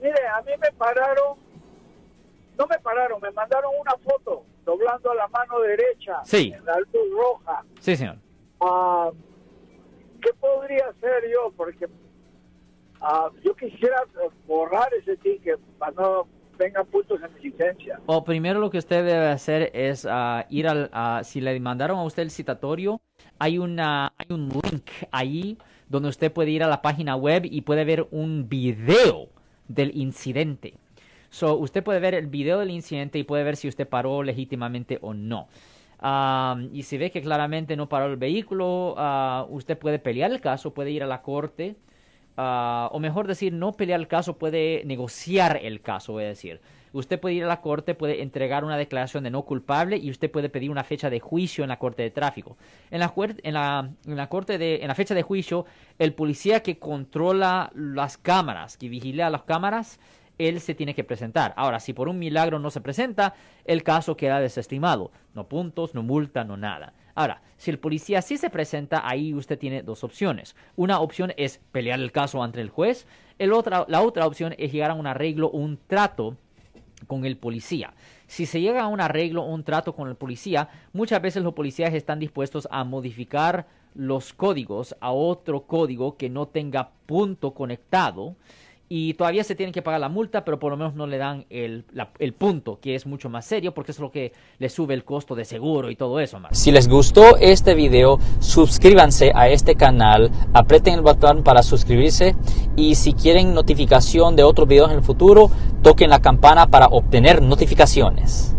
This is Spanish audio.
Mire, a mí me pararon, no me pararon, me mandaron una foto doblando la mano derecha Sí. en la luz roja. Sí, señor. Ah, ¿Qué podría hacer yo? Porque ah, yo quisiera borrar ese ticket para no vengan puntos en mi licencia. O primero lo que usted debe hacer es ah, ir al, ah, si le mandaron a usted el citatorio, hay una, hay un link ahí donde usted puede ir a la página web y puede ver un video del incidente. So, usted puede ver el video del incidente y puede ver si usted paró legítimamente o no. Y si ve que claramente no paró el vehículo, ah, usted puede pelear el caso, puede ir a la corte, ah, o mejor decir, no pelear el caso, puede negociar el caso, voy a decir. Usted puede ir a la corte, puede entregar una declaración de no culpable y usted puede pedir una fecha de juicio en la corte de tráfico. En la, en la, en la corte de, en la fecha de juicio, el policía que controla las cámaras, que vigila las cámaras, él se tiene que presentar. Ahora, si por un milagro no se presenta, el caso queda desestimado. No puntos, no multa, no nada. Ahora, si el policía sí se presenta, ahí usted tiene dos opciones. Una opción es pelear el caso ante el juez. El otra, la otra opción es llegar a un arreglo, un trato con el policía. Si se llega a un arreglo, un trato con el policía, muchas veces los policías están dispuestos a modificar los códigos a otro código que no tenga punto conectado y todavía se tienen que pagar la multa, pero por lo menos no le dan el, el punto, que es mucho más serio, porque es lo que le sube el costo de seguro y todo eso más. Si les gustó este video, suscríbanse a este canal, aprieten el botón para suscribirse y si quieren notificación de otros videos en el futuro, toquen la campana para obtener notificaciones.